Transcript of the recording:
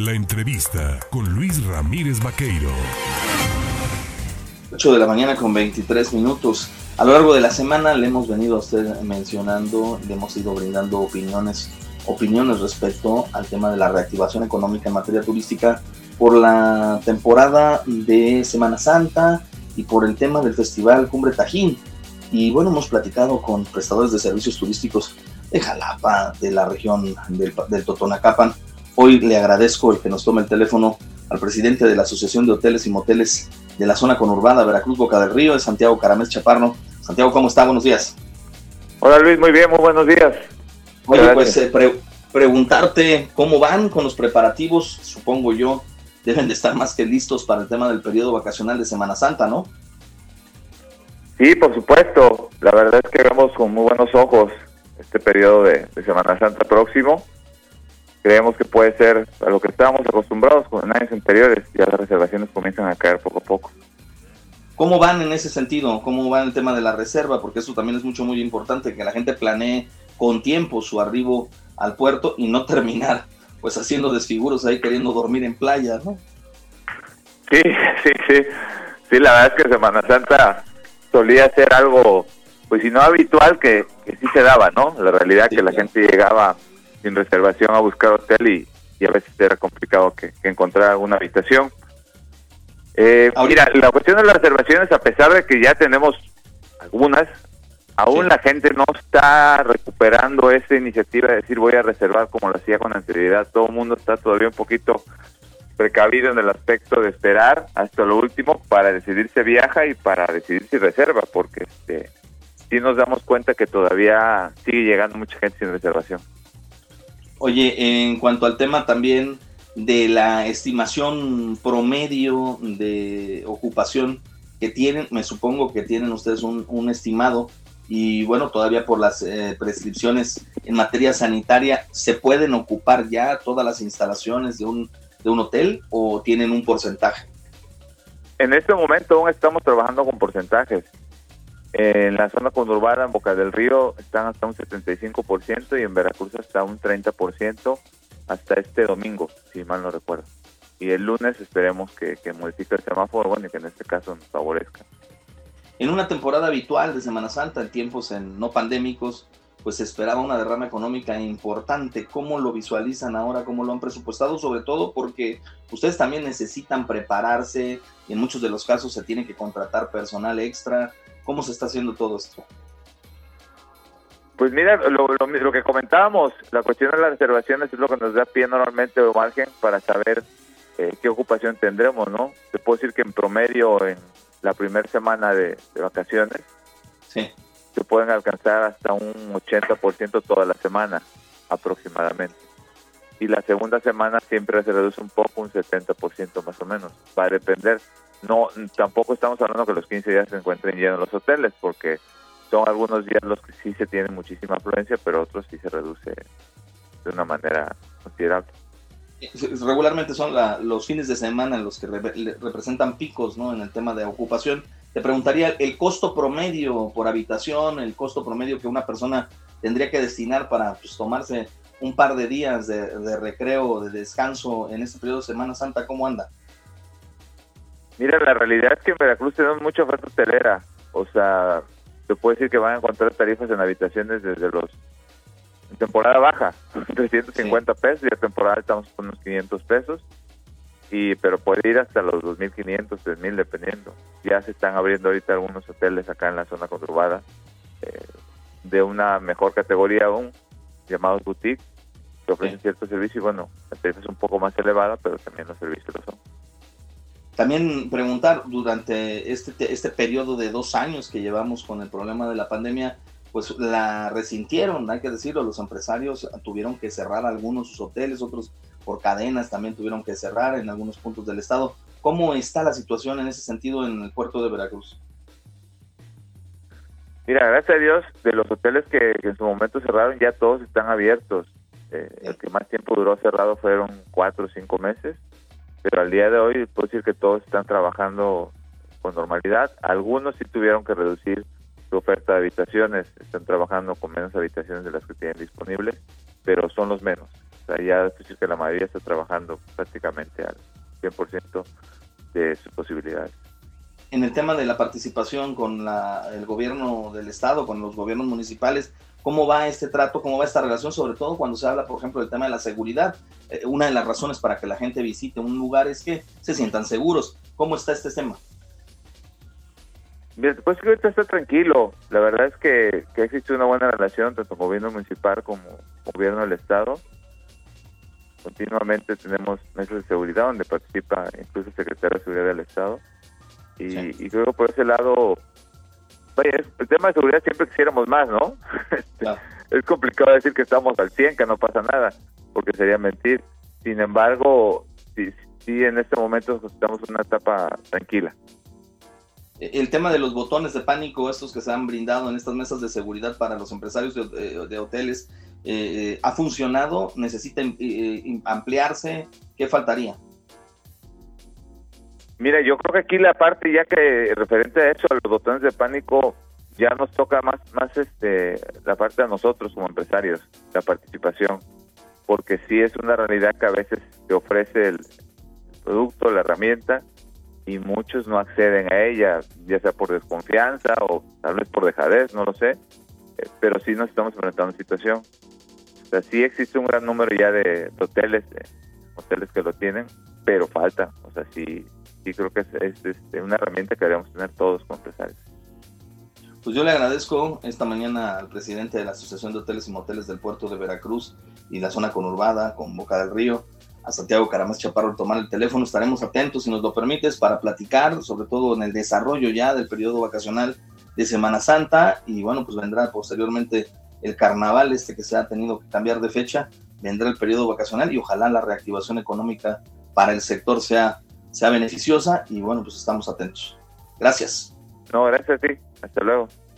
La entrevista con Luis Ramírez Vaqueiro. 8 de la mañana con 23 minutos. A lo largo de la semana le hemos venido a usted mencionando, le hemos ido brindando opiniones, opiniones respecto al tema de la reactivación económica en materia turística por la temporada de Semana Santa y por el tema del Festival Cumbre Tajín. Y bueno, hemos platicado con prestadores de servicios turísticos de Jalapa, de la región del, del Totonacapan. Hoy le agradezco el que nos tome el teléfono al presidente de la Asociación de Hoteles y Moteles de la zona conurbada Veracruz Boca del Río, es Santiago Caramés Chaparno. Santiago, ¿cómo está? Buenos días. Hola Luis, muy bien, muy buenos días. Oye, pues eh, preguntarte cómo van con los preparativos, supongo yo, deben de estar más que listos para el tema del periodo vacacional de Semana Santa, ¿no? Sí, por supuesto. La verdad es que vemos con muy buenos ojos este periodo de, de Semana Santa próximo creemos que puede ser a lo que estábamos acostumbrados con años anteriores, ya las reservaciones comienzan a caer poco a poco. ¿Cómo van en ese sentido? ¿Cómo va el tema de la reserva? Porque eso también es mucho, muy importante, que la gente planee con tiempo su arribo al puerto y no terminar pues haciendo desfiguros ahí queriendo dormir en playa, ¿no? Sí, sí, sí. Sí, la verdad es que Semana Santa solía ser algo, pues si no habitual, que, que sí se daba, ¿no? La realidad que la gente llegaba sin reservación a buscar hotel y, a veces era complicado que, encontrar alguna habitación. Eh, mira, la cuestión de las reservaciones, a pesar de que ya tenemos algunas, aún la gente no está recuperando esa iniciativa de decir voy a reservar como lo hacía con anterioridad. Todo el mundo está todavía un poquito precavido en el aspecto de esperar hasta lo último para decidir si viaja y para decidir si reserva, porque este, sí nos damos cuenta que todavía sigue llegando mucha gente sin reservación. Oye, en cuanto al tema también de la estimación promedio de ocupación que tienen, me supongo que tienen ustedes un, estimado y bueno, todavía por las eh, prescripciones en materia sanitaria, ¿se pueden ocupar ya todas las instalaciones de un, de un hotel o tienen un porcentaje? En este momento aún estamos trabajando con porcentajes. En la zona conurbada, en Boca del Río, están hasta un 75% y en Veracruz hasta un 30% hasta este domingo, si mal no recuerdo. Y el lunes esperemos que, que modifique el semáforo, bueno, y que en este caso nos favorezca. En una temporada habitual de Semana Santa, en tiempos en no pandémicos, pues se esperaba una derrama económica importante. ¿Cómo lo visualizan ahora? ¿Cómo lo han presupuestado? Sobre todo porque ustedes también necesitan prepararse y en muchos de los casos se tiene que contratar personal extra. ¿Cómo se está haciendo todo esto? Pues mira, lo, lo, que comentábamos, la cuestión de las reservaciones es lo que nos da pie normalmente o margen para saber eh, qué ocupación tendremos, ¿no? Te puedo decir que en promedio en la primera semana de, vacaciones sí. se pueden alcanzar hasta un 80% toda la semana aproximadamente. Y la segunda semana siempre se reduce un poco, un 70% más o menos. Va a depender no tampoco estamos hablando que los 15 días se encuentren llenos los hoteles porque son algunos días los que sí se tiene muchísima afluencia pero otros sí se reduce de una manera considerable. Regularmente son los fines de semana los que representan picos ¿no? en el tema de ocupación. Te preguntaría el costo promedio por habitación el costo promedio que una persona tendría que destinar para pues, tomarse un par de días de, de recreo de descanso en este periodo de Semana Santa cómo anda Mira, la realidad es que en Veracruz tenemos mucha oferta hotelera. O sea, te puedo decir que van a encontrar tarifas en habitaciones desde los... En temporada baja, 350 pesos, y en temporada estamos con unos 500 pesos. Y, pero puede ir hasta los 2.500, 3.000 dependiendo. Ya se están abriendo ahorita algunos hoteles acá en la zona conurbada eh, de una mejor categoría aún, llamados boutique, que ofrecen cierto servicio y bueno, la tarifa es un poco más elevada, pero también los servicios lo son. También preguntar, durante este, este periodo de dos años que llevamos con el problema de la pandemia, pues la resintieron, hay que decirlo, los empresarios tuvieron que cerrar algunos sus hoteles, otros por cadenas también tuvieron que cerrar en algunos puntos del estado. ¿Cómo está la situación en ese sentido en el puerto de Veracruz? Mira, gracias a Dios, de los hoteles que, en su momento cerraron, ya todos están abiertos. Eh, el que más tiempo duró cerrado fueron cuatro o cinco meses pero al día de hoy puedo decir que todos están trabajando con normalidad. Algunos sí tuvieron que reducir su oferta de habitaciones, están trabajando con menos habitaciones de las que tienen disponibles, pero son los menos. O sea, ya es decir que la mayoría está trabajando prácticamente al 100% de sus posibilidades. En el tema de la participación con la, el gobierno del estado, con los gobiernos municipales, ¿cómo va este trato, cómo va esta relación? Sobre todo cuando se habla, por ejemplo, del tema de la seguridad. Eh, una de las razones para que la gente visite un lugar es que se sientan seguros. ¿Cómo está este tema? Bien, pues que ahorita está tranquilo. La verdad es que, existe una buena relación tanto gobierno municipal como gobierno del estado. Continuamente tenemos mesas de seguridad donde participa incluso el secretario de Seguridad del Estado. Y, creo que por ese lado, vaya, el tema de seguridad siempre quisiéramos más, ¿no? es complicado decir que estamos al 100, que no pasa nada, porque sería mentir. Sin embargo, sí, sí en este momento estamos en una etapa tranquila. El tema de los botones de pánico, estos que se han brindado en estas mesas de seguridad para los empresarios de, hoteles, eh, ¿ha funcionado? ¿Necesita eh, ampliarse? ¿Qué faltaría? Mira, yo creo que aquí la parte ya que referente a eso, a los botones de pánico, ya nos toca más, más este, la parte de nosotros como empresarios, la participación, porque sí es una realidad que a veces te ofrece el producto, la herramienta, y muchos no acceden a ella, ya sea por desconfianza o tal vez por dejadez, no lo sé, eh, pero sí nos estamos enfrentando a una situación. O sea, sí existe un gran número ya de, hoteles, hoteles que lo tienen, pero falta, o sea, sí, sí creo que es, este, una herramienta que debemos tener todos como empresarios. Pues yo le agradezco esta mañana al presidente de la Asociación de Hoteles y Moteles del Puerto de Veracruz y la zona conurbada con Boca del Río, a Santiago Caramás Chaparro tomar el teléfono. Estaremos atentos, si nos lo permites, para platicar, sobre todo en el desarrollo ya del periodo vacacional de Semana Santa. Y bueno, pues vendrá posteriormente el carnaval este que se ha tenido que cambiar de fecha. Vendrá el periodo vacacional y ojalá la reactivación económica para el sector sea, sea beneficiosa. Y bueno, pues estamos atentos. Gracias. No, gracias a ti. Hasta luego.